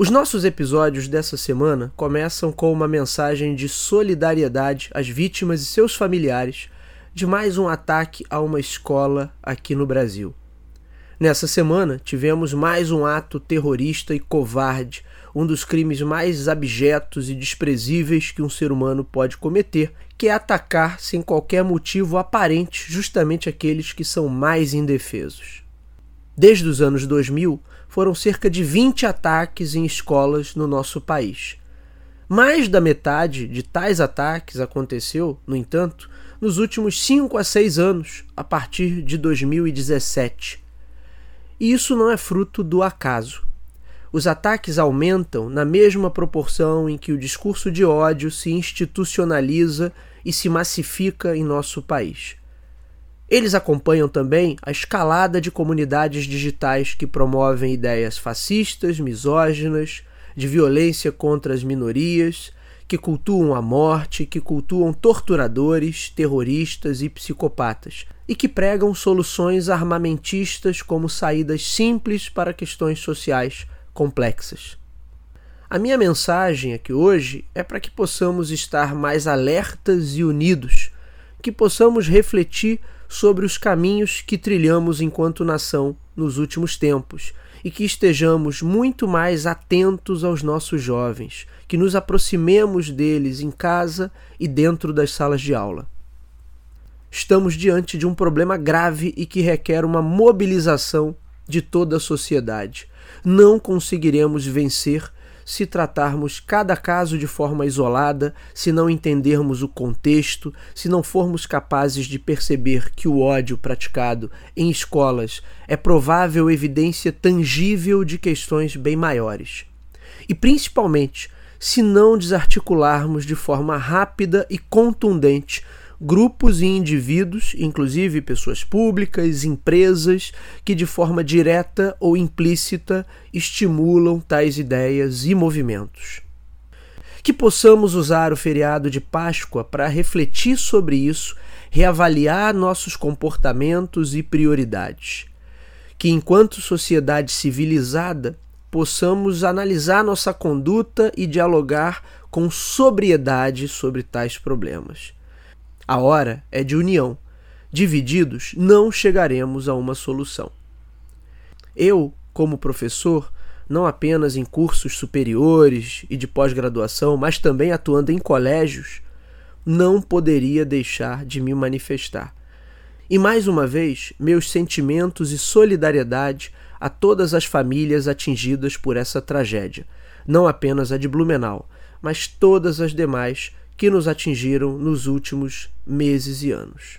Os nossos episódios dessa semana começam com uma mensagem de solidariedade às vítimas e seus familiares de mais um ataque a uma escola aqui no Brasil. Nessa semana, tivemos mais um ato terrorista e covarde, um dos crimes mais abjetos e desprezíveis que um ser humano pode cometer, que é atacar sem qualquer motivo aparente justamente aqueles que são mais indefesos. Desde os anos 2000, foram cerca de 20 ataques em escolas no nosso país. Mais da metade de tais ataques aconteceu, no entanto, nos últimos 5 a 6 anos, a partir de 2017. E isso não é fruto do acaso. Os ataques aumentam na mesma proporção em que o discurso de ódio se institucionaliza e se massifica em nosso país. Eles acompanham também a escalada de comunidades digitais que promovem ideias fascistas, misóginas, de violência contra as minorias, que cultuam a morte, que cultuam torturadores, terroristas e psicopatas, e que pregam soluções armamentistas como saídas simples para questões sociais complexas. A minha mensagem aqui hoje é para que possamos estar mais alertas e unidos, que possamos refletir sobre os caminhos que trilhamos enquanto nação nos últimos tempos e que estejamos muito mais atentos aos nossos jovens, que nos aproximemos deles em casa e dentro das salas de aula. Estamos diante de um problema grave e que requer uma mobilização de toda a sociedade. Não conseguiremos vencer se tratarmos cada caso de forma isolada, se não entendermos o contexto, se não formos capazes de perceber que o ódio praticado em escolas é provável evidência tangível de questões bem maiores. E principalmente, se não desarticularmos de forma rápida e contundente grupos e indivíduos, inclusive pessoas públicas, empresas, que de forma direta ou implícita estimulam tais ideias e movimentos. Que possamos usar o feriado de Páscoa para refletir sobre isso, reavaliar nossos comportamentos e prioridades. Que, enquanto sociedade civilizada, possamos analisar nossa conduta e dialogar com sobriedade sobre tais problemas a hora é de união. Divididos, não chegaremos a uma solução. Eu, como professor, não apenas em cursos superiores e de pós-graduação, mas também atuando em colégios, não poderia deixar de me manifestar. E mais uma vez, meus sentimentos e solidariedade a todas as famílias atingidas por essa tragédia, não apenas a de Blumenau, mas todas as demais que nos atingiram nos últimos meses e anos.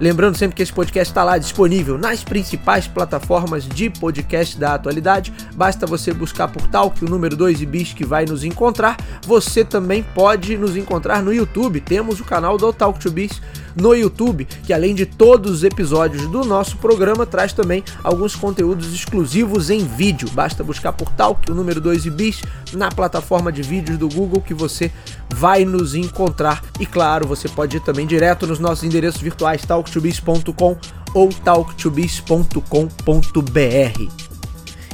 Lembrando sempre que esse podcast está lá disponível nas principais plataformas de podcast da atualidade. Basta você buscar por Talk, o número 2 e bis que vai nos encontrar. Você também pode nos encontrar no YouTube. Temos o canal do Talk to Biz no YouTube, que além de todos os episódios do nosso programa, traz também alguns conteúdos exclusivos em vídeo. Basta buscar por Talk, o número 2 e bis, na plataforma de vídeos do Google que você vai nos encontrar. E claro, você pode ir também direto nos nossos endereços virtuais talktobiz.com ou talktobiz.com.br.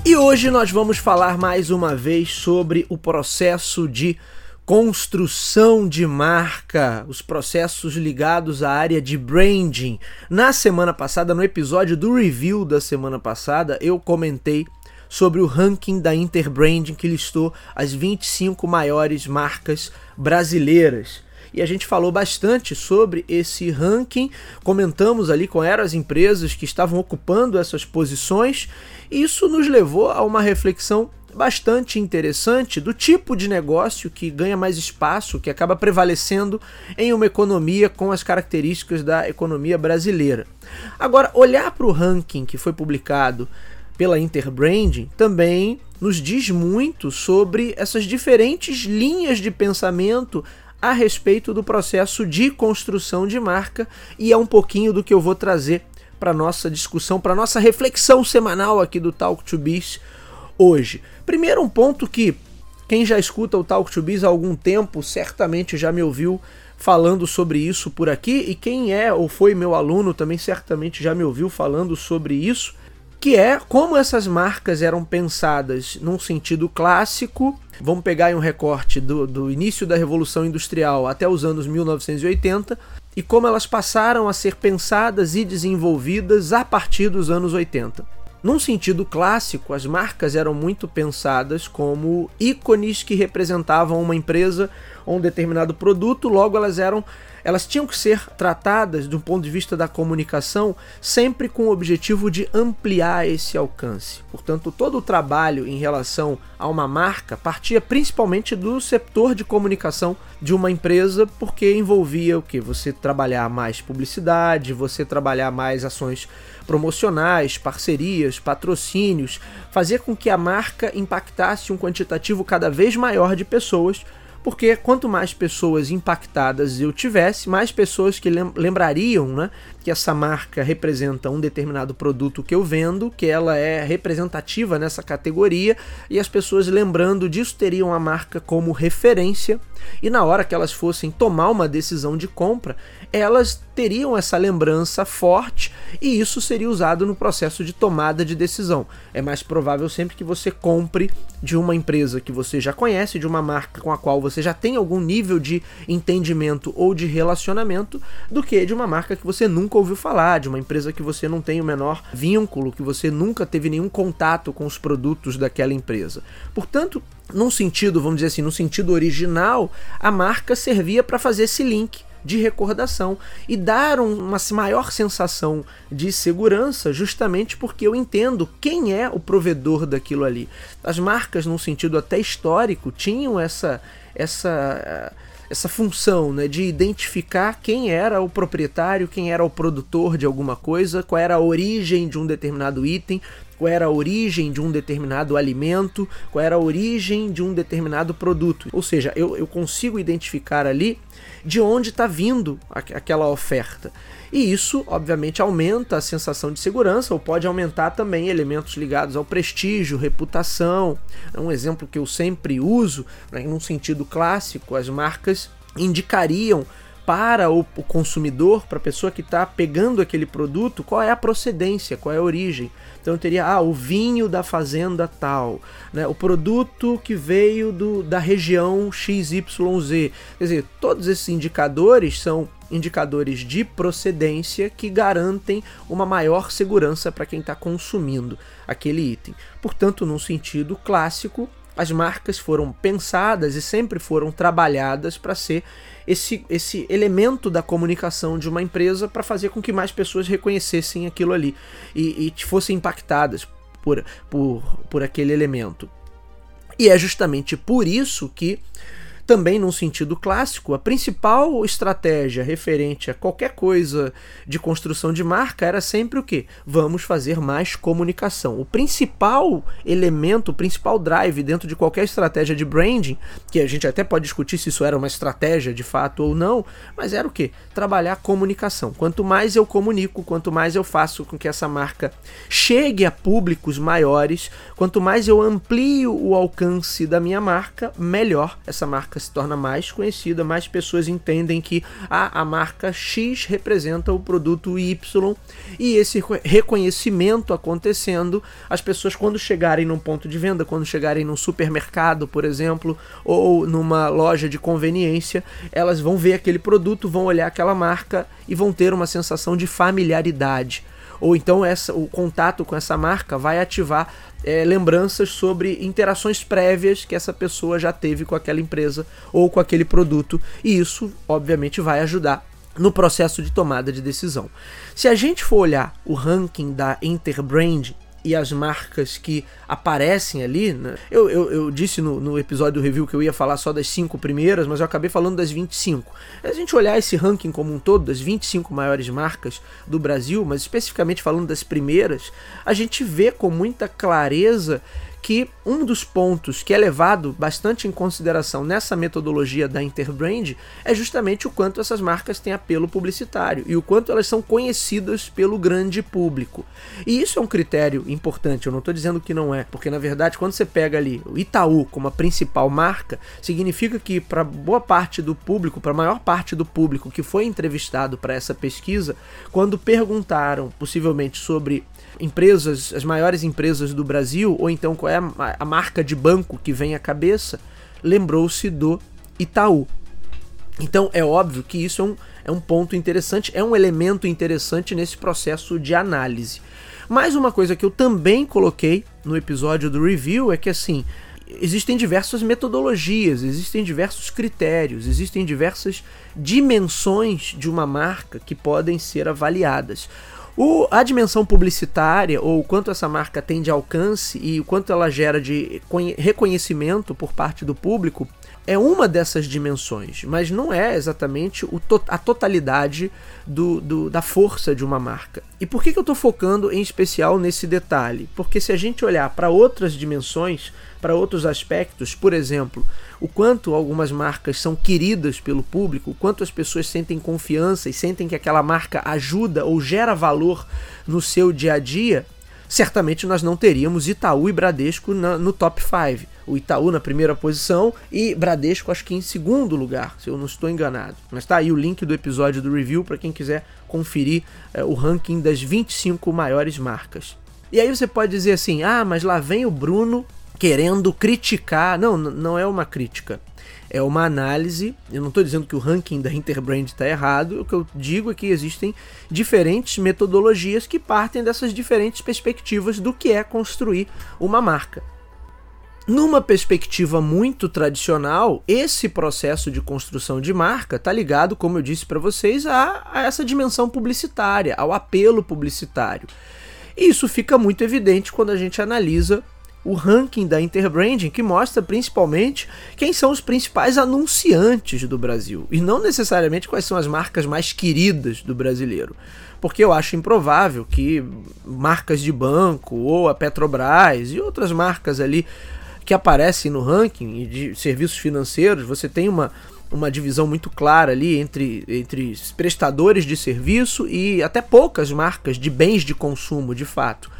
E hoje nós vamos falar mais uma vez sobre o processo de construção de marca, os processos ligados à área de branding. Na semana passada, no episódio do review da semana passada, eu comentei sobre o ranking da Interbranding que listou as 25 maiores marcas brasileiras. E a gente falou bastante sobre esse ranking, comentamos ali quais eram as empresas que estavam ocupando essas posições, isso nos levou a uma reflexão bastante interessante do tipo de negócio que ganha mais espaço, que acaba prevalecendo em uma economia com as características da economia brasileira. Agora, olhar para o ranking que foi publicado pela Interbranding também nos diz muito sobre essas diferentes linhas de pensamento a respeito do processo de construção de marca e é um pouquinho do que eu vou trazer para nossa discussão, para nossa reflexão semanal aqui do Talk to Biz hoje. Primeiro, um ponto que quem já escuta o Talk to Biz há algum tempo certamente já me ouviu falando sobre isso por aqui, e quem é ou foi meu aluno também certamente já me ouviu falando sobre isso, que é como essas marcas eram pensadas num sentido clássico. Vamos pegar aí um recorte do, do início da Revolução Industrial até os anos 1980 e como elas passaram a ser pensadas e desenvolvidas a partir dos anos 80. Num sentido clássico, as marcas eram muito pensadas como ícones que representavam uma empresa ou um determinado produto, logo elas eram elas tinham que ser tratadas do ponto de vista da comunicação sempre com o objetivo de ampliar esse alcance. Portanto, todo o trabalho em relação a uma marca partia principalmente do setor de comunicação de uma empresa, porque envolvia o que? Você trabalhar mais publicidade, você trabalhar mais ações promocionais, parcerias, patrocínios, fazer com que a marca impactasse um quantitativo cada vez maior de pessoas porque quanto mais pessoas impactadas eu tivesse, mais pessoas que lembrariam né, que essa marca representa um determinado produto que eu vendo, que ela é representativa nessa categoria, e as pessoas lembrando disso teriam a marca como referência, e na hora que elas fossem tomar uma decisão de compra, elas teriam essa lembrança forte e isso seria usado no processo de tomada de decisão. É mais provável sempre que você compre de uma empresa que você já conhece, de uma marca com a qual você já tem algum nível de entendimento ou de relacionamento, do que de uma marca que você nunca ouviu falar, de uma empresa que você não tem o menor vínculo, que você nunca teve nenhum contato com os produtos daquela empresa. Portanto, num sentido, vamos dizer assim, no sentido original, a marca servia para fazer esse link de recordação e dar uma maior sensação de segurança, justamente porque eu entendo quem é o provedor daquilo ali. As marcas, num sentido até histórico, tinham essa essa essa função né, de identificar quem era o proprietário, quem era o produtor de alguma coisa, qual era a origem de um determinado item, qual era a origem de um determinado alimento, qual era a origem de um determinado produto. Ou seja, eu, eu consigo identificar ali de onde está vindo aquela oferta. E isso, obviamente, aumenta a sensação de segurança ou pode aumentar também elementos ligados ao prestígio, reputação. É um exemplo que eu sempre uso, né, num sentido clássico, as marcas indicariam para o, consumidor, para a pessoa que está pegando aquele produto, qual é a procedência, qual é a origem. Então teria ah, o vinho da fazenda tal, né, o produto que veio do, da região XYZ. Quer dizer, todos esses indicadores são indicadores de procedência que garantem uma maior segurança para quem está consumindo aquele item. Portanto, num sentido clássico, as marcas foram pensadas e sempre foram trabalhadas para ser esse, esse elemento da comunicação de uma empresa para fazer com que mais pessoas reconhecessem aquilo ali e, e fossem impactadas por, por, por aquele elemento. E é justamente por isso que também, num sentido clássico, a principal estratégia referente a qualquer coisa de construção de marca era sempre o que? Vamos fazer mais comunicação. O principal elemento, o principal drive dentro de qualquer estratégia de branding, que a gente até pode discutir se isso era uma estratégia de fato ou não, mas era o que? Trabalhar comunicação. Quanto mais eu comunico, quanto mais eu faço com que essa marca chegue a públicos maiores, quanto mais eu amplio o alcance da minha marca, melhor essa marca marca se torna mais conhecida, mais pessoas entendem que a, a marca X representa o produto Y e esse reconhecimento acontecendo, as pessoas quando chegarem num ponto de venda, quando chegarem num supermercado, por exemplo, ou numa loja de conveniência, elas vão ver aquele produto, vão olhar aquela marca e vão ter uma sensação de familiaridade Ou então essa, o contato com essa marca vai ativar é, lembranças sobre interações prévias que essa pessoa já teve com aquela empresa ou com aquele produto, e isso, obviamente, vai ajudar no processo de tomada de decisão. Se a gente for olhar o ranking da Interbrand e as marcas que aparecem ali, né? eu, eu, eu, disse no, no, episódio do review que eu ia falar só das cinco primeiras, mas eu acabei falando das 25. Se a gente olhar esse ranking como um todo, das 25 maiores marcas do Brasil, mas especificamente falando das primeiras, a gente vê com muita clareza que um dos pontos que é levado bastante em consideração nessa metodologia da Interbrand é justamente o quanto essas marcas têm apelo publicitário e o quanto elas são conhecidas pelo grande público. E isso é um critério importante, eu não estou dizendo que não é, porque na verdade quando você pega ali o Itaú como a principal marca, significa que para boa parte do público, para a maior parte do público que foi entrevistado para essa pesquisa, quando perguntaram possivelmente sobre empresas, as maiores empresas do Brasil, ou então qual é a, a marca de banco que vem à cabeça, lembrou-se do Itaú. Então é óbvio que isso é um, é um ponto interessante, é um elemento interessante nesse processo de análise. Mais uma coisa que eu também coloquei no episódio do review é que assim, existem diversas metodologias, existem diversos critérios, existem diversas dimensões de uma marca que podem ser avaliadas. O, a dimensão publicitária, ou quanto essa marca tem de alcance e o quanto ela gera de reconhecimento por parte do público, é uma dessas dimensões, mas não é exatamente to a totalidade do, do, da força de uma marca. E por que, que eu estou focando em especial nesse detalhe? Porque se a gente olhar para outras dimensões, para outros aspectos, por exemplo, o quanto algumas marcas são queridas pelo público, o quanto as pessoas sentem confiança e sentem que aquela marca ajuda ou gera valor no seu dia a dia, certamente nós não teríamos Itaú e Bradesco na, no top 5. O Itaú na primeira posição e Bradesco acho que em segundo lugar, se eu não estou enganado. Mas está aí o link do episódio do review para quem quiser conferir é, o ranking das 25 maiores marcas. E aí você pode dizer assim: ah, mas lá vem o Bruno querendo criticar. Não, não é uma crítica. É uma análise. Eu não estou dizendo que o ranking da Interbrand está errado. O que eu digo é que existem diferentes metodologias que partem dessas diferentes perspectivas do que é construir uma marca. Numa perspectiva muito tradicional, esse processo de construção de marca está ligado, como eu disse para vocês, a, a essa dimensão publicitária, ao apelo publicitário. E isso fica muito evidente quando a gente analisa o ranking da Interbranding, que mostra principalmente quem são os principais anunciantes do Brasil e não necessariamente quais são as marcas mais queridas do brasileiro. Porque eu acho improvável que marcas de banco ou a Petrobras e outras marcas ali que aparecem no ranking de serviços financeiros, você tem uma, uma divisão muito clara ali entre, entre prestadores de serviço e até poucas marcas de bens de consumo, de fato.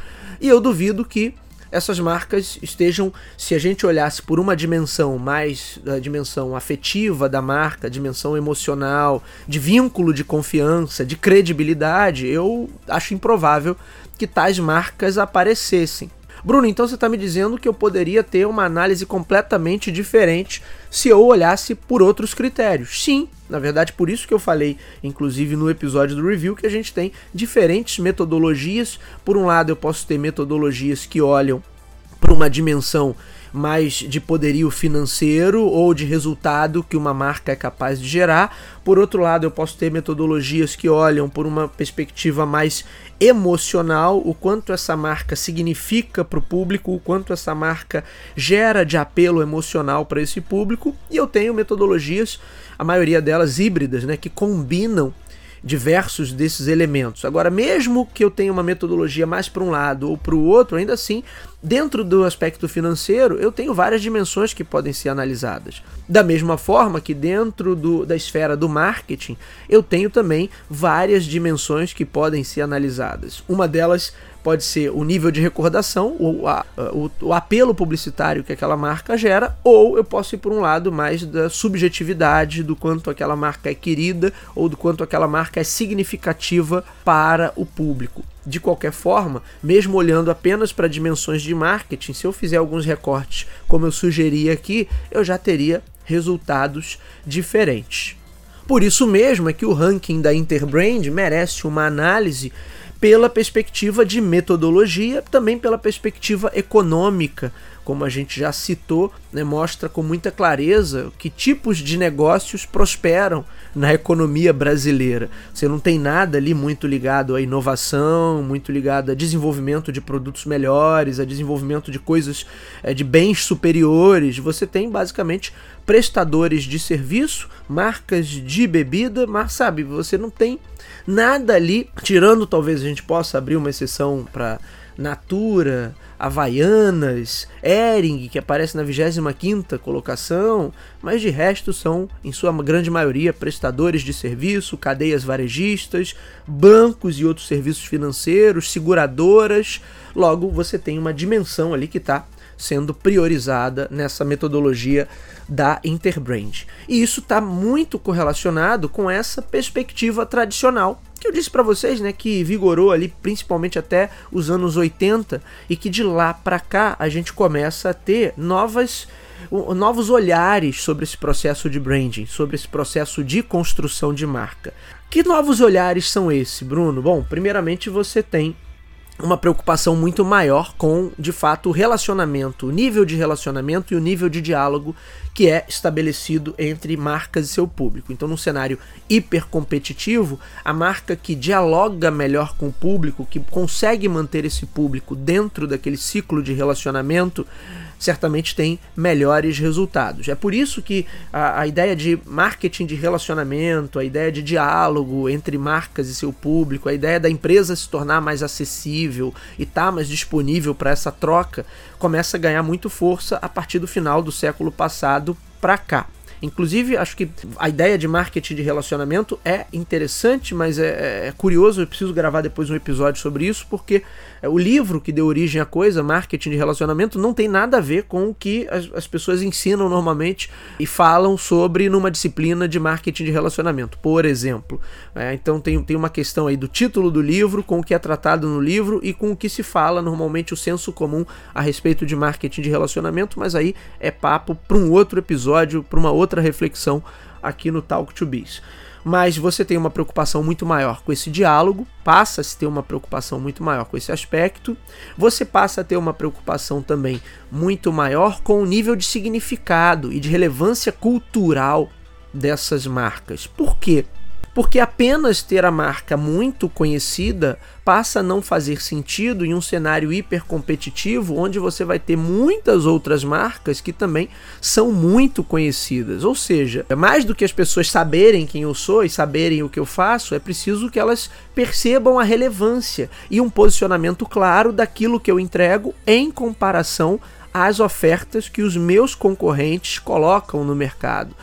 E eu duvido que essas marcas estejam, se a gente olhasse por uma dimensão mais da dimensão afetiva da marca, dimensão emocional, de vínculo de confiança, de credibilidade, eu acho improvável que tais marcas aparecessem. Bruno, então você está me dizendo que eu poderia ter uma análise completamente diferente se eu olhasse por outros critérios. Sim, na verdade, por isso que eu falei, inclusive no episódio do review, que a gente tem diferentes metodologias. Por um lado, eu posso ter metodologias que olham para uma dimensão mais de poderio financeiro ou de resultado que uma marca é capaz de gerar. Por outro lado, eu posso ter metodologias que olham por uma perspectiva mais emocional, o quanto essa marca significa para o público, o quanto essa marca gera de apelo emocional para esse público. E eu tenho metodologias, a maioria delas híbridas, né, que combinam diversos desses elementos. Agora, mesmo que eu tenha uma metodologia mais para um lado ou para o outro, ainda assim, dentro do aspecto financeiro, eu tenho várias dimensões que podem ser analisadas. Da mesma forma que dentro do, da esfera do marketing, eu tenho também várias dimensões que podem ser analisadas. Uma delas pode ser o nível de recordação, o, a, o, o, apelo publicitário que aquela marca gera, ou eu posso ir por um lado mais da subjetividade, do quanto aquela marca é querida ou do quanto aquela marca é significativa para o público. De qualquer forma, mesmo olhando apenas para dimensões de marketing, se eu fizer alguns recortes como eu sugeri aqui, eu já teria resultados diferentes. Por isso mesmo é que o ranking da Interbrand merece uma análise pela perspectiva de metodologia, também pela perspectiva econômica, como a gente já citou, né, mostra com muita clareza que tipos de negócios prosperam na economia brasileira. Você não tem nada ali muito ligado à inovação, muito ligado a desenvolvimento de produtos melhores, a desenvolvimento de coisas é, de bens superiores. Você tem basicamente prestadores de serviço, marcas de bebida, mas sabe, você não tem nada ali, tirando talvez a gente possa abrir uma exceção para Natura, Havaianas, Ering, que aparece na 25ª colocação, mas de resto são, em sua grande maioria, prestadores de serviço, cadeias varejistas, bancos e outros serviços financeiros, seguradoras. Logo, você tem uma dimensão ali que está sendo priorizada nessa metodologia da Interbrand. E isso está muito correlacionado com essa perspectiva tradicional que eu disse para vocês, né, que vigorou ali principalmente até os anos 80 e que de lá para cá a gente começa a ter novas novos olhares sobre esse processo de branding, sobre esse processo de construção de marca. Que novos olhares são esses, Bruno? Bom, primeiramente você tem uma preocupação muito maior com, de fato, o relacionamento, o nível de relacionamento e o nível de diálogo que é estabelecido entre marcas e seu público. Então, num cenário hipercompetitivo, a marca que dialoga melhor com o público, que consegue manter esse público dentro daquele ciclo de relacionamento, certamente tem melhores resultados. É por isso que a, a, ideia de marketing de relacionamento, a ideia de diálogo entre marcas e seu público, a ideia da empresa se tornar mais acessível e estar tá mais disponível para essa troca, começa a ganhar muito força a partir do final do século passado para cá. Inclusive, acho que a ideia de marketing de relacionamento é interessante, mas é, é, curioso. Eu preciso gravar depois um episódio sobre isso, porque é, o livro que deu origem à coisa, Marketing de Relacionamento, não tem nada a ver com o que as, as pessoas ensinam normalmente e falam sobre numa disciplina de marketing de relacionamento, por exemplo. É, então tem, tem uma questão aí do título do livro, com o que é tratado no livro e com o que se fala normalmente o senso comum a respeito de marketing de relacionamento, mas aí é papo para um outro episódio, para uma outra reflexão aqui no Talk to Biz mas você tem uma preocupação muito maior com esse diálogo, passa a ter uma preocupação muito maior com esse aspecto, você passa a ter uma preocupação também muito maior com o nível de significado e de relevância cultural dessas marcas. Por quê? Porque apenas ter a marca muito conhecida passa a não fazer sentido em um cenário hipercompetitivo onde você vai ter muitas outras marcas que também são muito conhecidas. Ou seja, é mais do que as pessoas saberem quem eu sou e saberem o que eu faço, é preciso que elas percebam a relevância e um posicionamento claro daquilo que eu entrego em comparação às ofertas que os meus concorrentes colocam no mercado.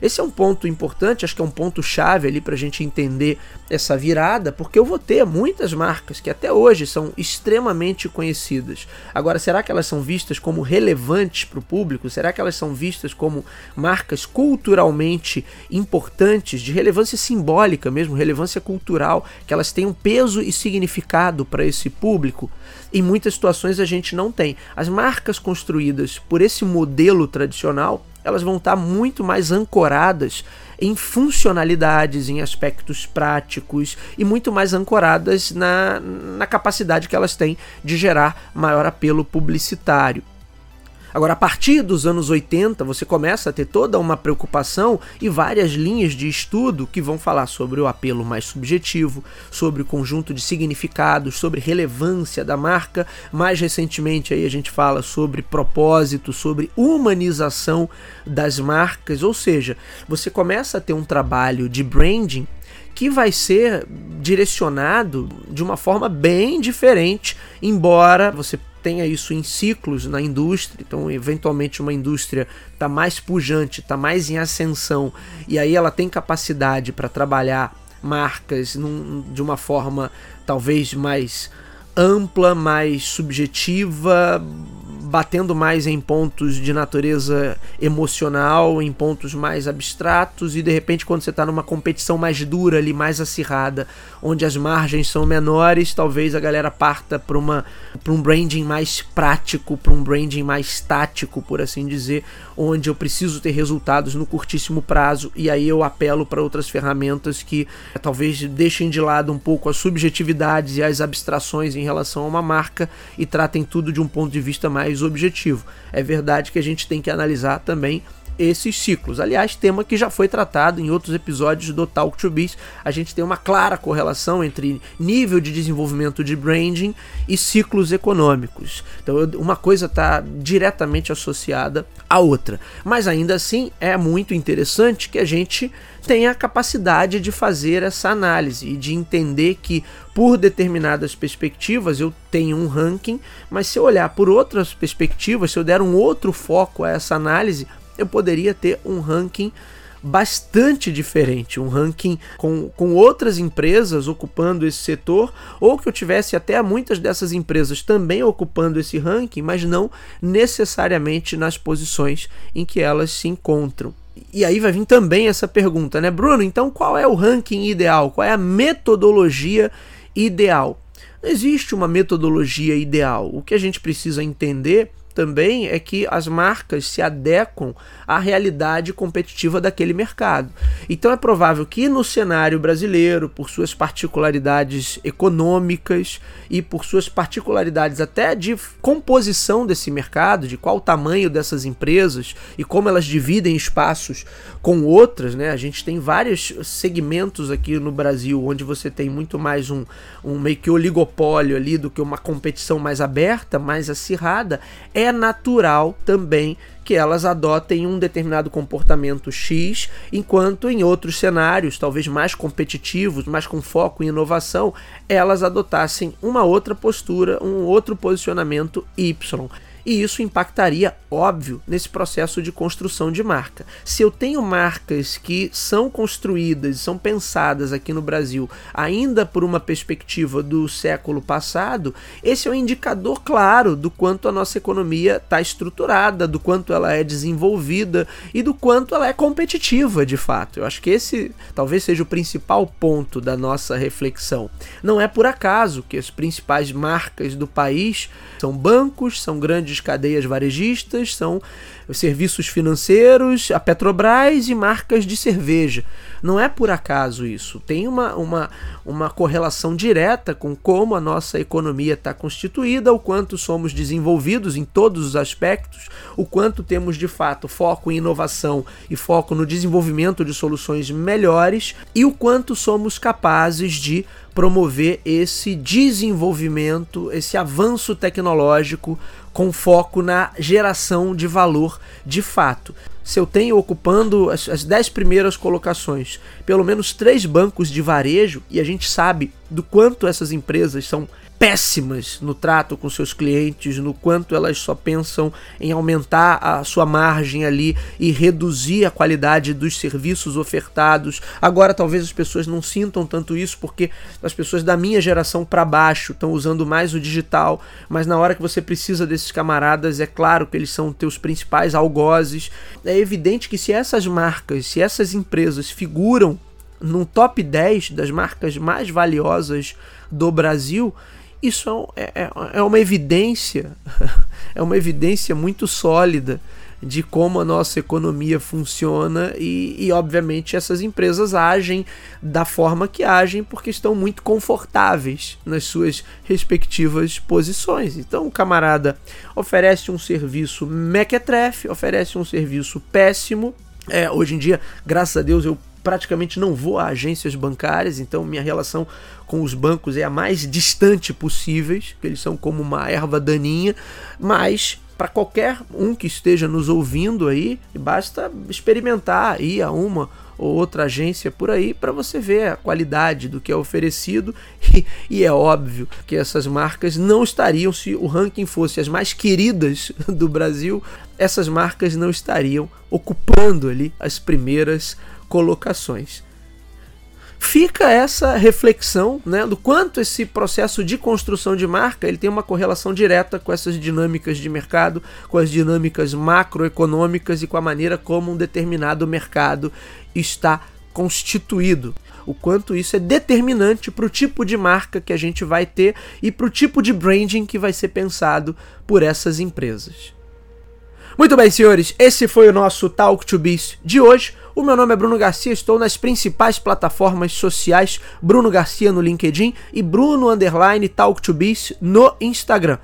Esse é um ponto importante, acho que é um ponto chave ali para a gente entender essa virada, porque eu vou ter muitas marcas que até hoje são extremamente conhecidas. Agora, será que elas são vistas como relevantes para o público? Será que elas são vistas como marcas culturalmente importantes, de relevância simbólica mesmo, relevância cultural, que elas tenham peso e significado para esse público? Em muitas situações a gente não tem. As marcas construídas por esse modelo tradicional elas vão estar muito mais ancoradas em funcionalidades, em aspectos práticos e muito mais ancoradas na, na capacidade que elas têm de gerar maior apelo publicitário. Agora, a partir dos anos 80, você começa a ter toda uma preocupação e várias linhas de estudo que vão falar sobre o apelo mais subjetivo, sobre o conjunto de significados, sobre relevância da marca. Mais recentemente aí a gente fala sobre propósito, sobre humanização das marcas, ou seja, você começa a ter um trabalho de branding que vai ser direcionado de uma forma bem diferente, embora você tenha isso em ciclos na indústria, então eventualmente uma indústria está mais pujante, está mais em ascensão, e aí ela tem capacidade para trabalhar marcas num, de uma forma talvez mais ampla, mais subjetiva, batendo mais em pontos de natureza emocional, em pontos mais abstratos, e de repente, quando você está numa competição mais dura ali, mais acirrada, onde as margens são menores, talvez a galera parta para um branding mais prático, para um branding mais tático, por assim dizer, onde eu preciso ter resultados no curtíssimo prazo, e aí eu apelo para outras ferramentas que talvez deixem de lado um pouco as subjetividades e as abstrações em relação a uma marca e tratem tudo de um ponto de vista mais objetivo. É verdade que a gente tem que analisar também esses ciclos. Aliás, tema que já foi tratado em outros episódios do Talk to Biz. A gente tem uma clara correlação entre nível de desenvolvimento de branding e ciclos econômicos. Então, uma coisa está diretamente associada à outra. Mas ainda assim, é muito interessante que a gente tenha a capacidade de fazer essa análise e de entender que por determinadas perspectivas eu tenho um ranking, mas se eu olhar por outras perspectivas, se eu der um outro foco a essa análise, eu poderia ter um ranking bastante diferente, um ranking com, com outras empresas ocupando esse setor, ou que eu tivesse até muitas dessas empresas também ocupando esse ranking, mas não necessariamente nas posições em que elas se encontram. E aí vai vir também essa pergunta, né, Bruno? Então qual é o ranking ideal? Qual é a metodologia ideal? Não existe uma metodologia ideal. O que a gente precisa entender também é que as marcas se adequam à realidade competitiva daquele mercado. Então é provável que no cenário brasileiro, por suas particularidades econômicas e por suas particularidades até de composição desse mercado, de qual o tamanho dessas empresas e como elas dividem espaços com outras, né? A gente tem vários segmentos aqui no Brasil onde você tem muito mais um, um meio que oligopólio ali do que uma competição mais aberta, mais acirrada. É natural também que elas adotem um determinado comportamento X, enquanto em outros cenários, talvez mais competitivos, mais com foco em inovação, elas adotassem uma outra postura, um outro posicionamento Y e isso impactaria, óbvio, nesse processo de construção de marca. Se eu tenho marcas que são construídas, são pensadas aqui no Brasil ainda por uma perspectiva do século passado, esse é um indicador claro do quanto a nossa economia está estruturada, do quanto ela é desenvolvida e do quanto ela é competitiva de fato. Eu acho que esse talvez seja o principal ponto da nossa reflexão. Não é por acaso que as principais marcas do país são bancos, são grandes cadeias varejistas, são serviços financeiros, a Petrobras e marcas de cerveja. Não é por acaso isso. Tem uma, uma, uma correlação direta com como a nossa economia está constituída, o quanto somos desenvolvidos em todos os aspectos, o quanto temos de fato foco em inovação e foco no desenvolvimento de soluções melhores e o quanto somos capazes de promover esse desenvolvimento, esse avanço tecnológico com foco na geração de valor de fato. Se eu tenho ocupando as, as dez primeiras colocações pelo menos três bancos de varejo, e a gente sabe do quanto essas empresas são péssimas no trato com seus clientes, no quanto elas só pensam em aumentar a sua margem ali e reduzir a qualidade dos serviços ofertados. Agora talvez as pessoas não sintam tanto isso porque as pessoas da minha geração para baixo estão usando mais o digital, mas na hora que você precisa desses camaradas, é claro que eles são teus principais algozes. É evidente que se essas marcas, se essas empresas figuram num top 10 das marcas mais valiosas do Brasil, isso é, é, é uma evidência, é uma evidência muito sólida de como a nossa economia funciona e, e, obviamente, essas empresas agem da forma que agem porque estão muito confortáveis nas suas respectivas posições. Então, o camarada oferece um serviço mequetrefe, oferece um serviço péssimo. É, hoje em dia, graças a Deus, eu praticamente não vou a agências bancárias, então minha relação com os bancos é a mais distante possível, eles são como uma erva daninha, mas para qualquer um que esteja nos ouvindo aí, basta experimentar ir a uma ou outra agência por aí para você ver a qualidade do que é oferecido. E, e, é óbvio que essas marcas não estariam se o ranking fosse as mais queridas do Brasil, essas marcas não estariam ocupando ali as primeiras colocações. fica essa reflexão né, do quanto esse processo de construção de marca ele tem uma correlação direta com essas dinâmicas de mercado, com as dinâmicas macroeconômicas e com a maneira como um determinado mercado está constituído. O quanto isso é determinante para o tipo de marca que a gente vai ter e para o tipo de branding que vai ser pensado por essas empresas. Muito bem, senhores, esse foi o nosso Talk to Biz de hoje. O meu nome é Bruno Garcia, estou nas principais plataformas sociais, Bruno Garcia no LinkedIn e Bruno Underline Talk to Biz no Instagram.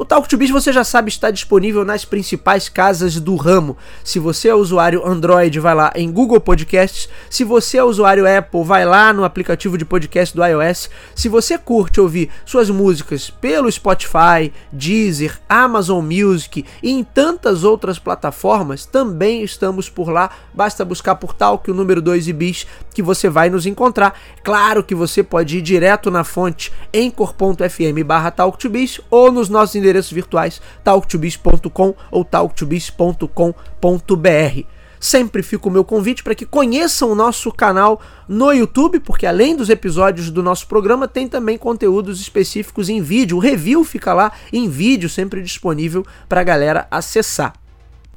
O Talk to Biz você já sabe está disponível nas principais casas do ramo. Se você é usuário Android, vai lá em Google Podcasts. Se você é usuário Apple, vai lá no aplicativo de podcast do iOS. Se você curte ouvir suas músicas pelo Spotify, Deezer, Amazon Music e em tantas outras plataformas, também estamos por lá. Basta buscar por Talk o número 2 e Bis que você vai nos encontrar. Claro que você pode ir direto na fonte encor.fm barra talktobiz ou nos nossos endereços endereços virtuais talktobiz.com ou talktobiz.com.br. Sempre fica o meu convite para que conheçam o nosso canal no YouTube, porque além dos episódios do nosso programa, tem também conteúdos específicos em vídeo. O review fica lá em vídeo, sempre disponível para a galera acessar.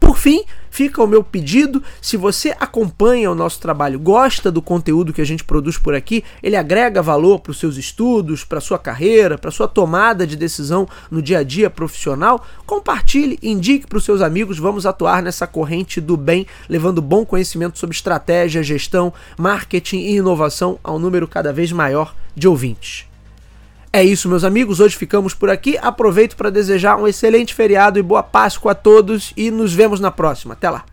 Por fim, fica o meu pedido: se você acompanha o nosso trabalho, gosta do conteúdo que a gente produz por aqui, ele agrega valor para os seus estudos, para sua carreira, para sua tomada de decisão no dia a dia profissional, compartilhe, indique para os seus amigos. Vamos atuar nessa corrente do bem, levando bom conhecimento sobre estratégia, gestão, marketing e inovação a um número cada vez maior de ouvintes. É isso, meus amigos. Hoje ficamos por aqui. Aproveito para desejar um excelente feriado e boa Páscoa a todos e nos vemos na próxima. Até lá.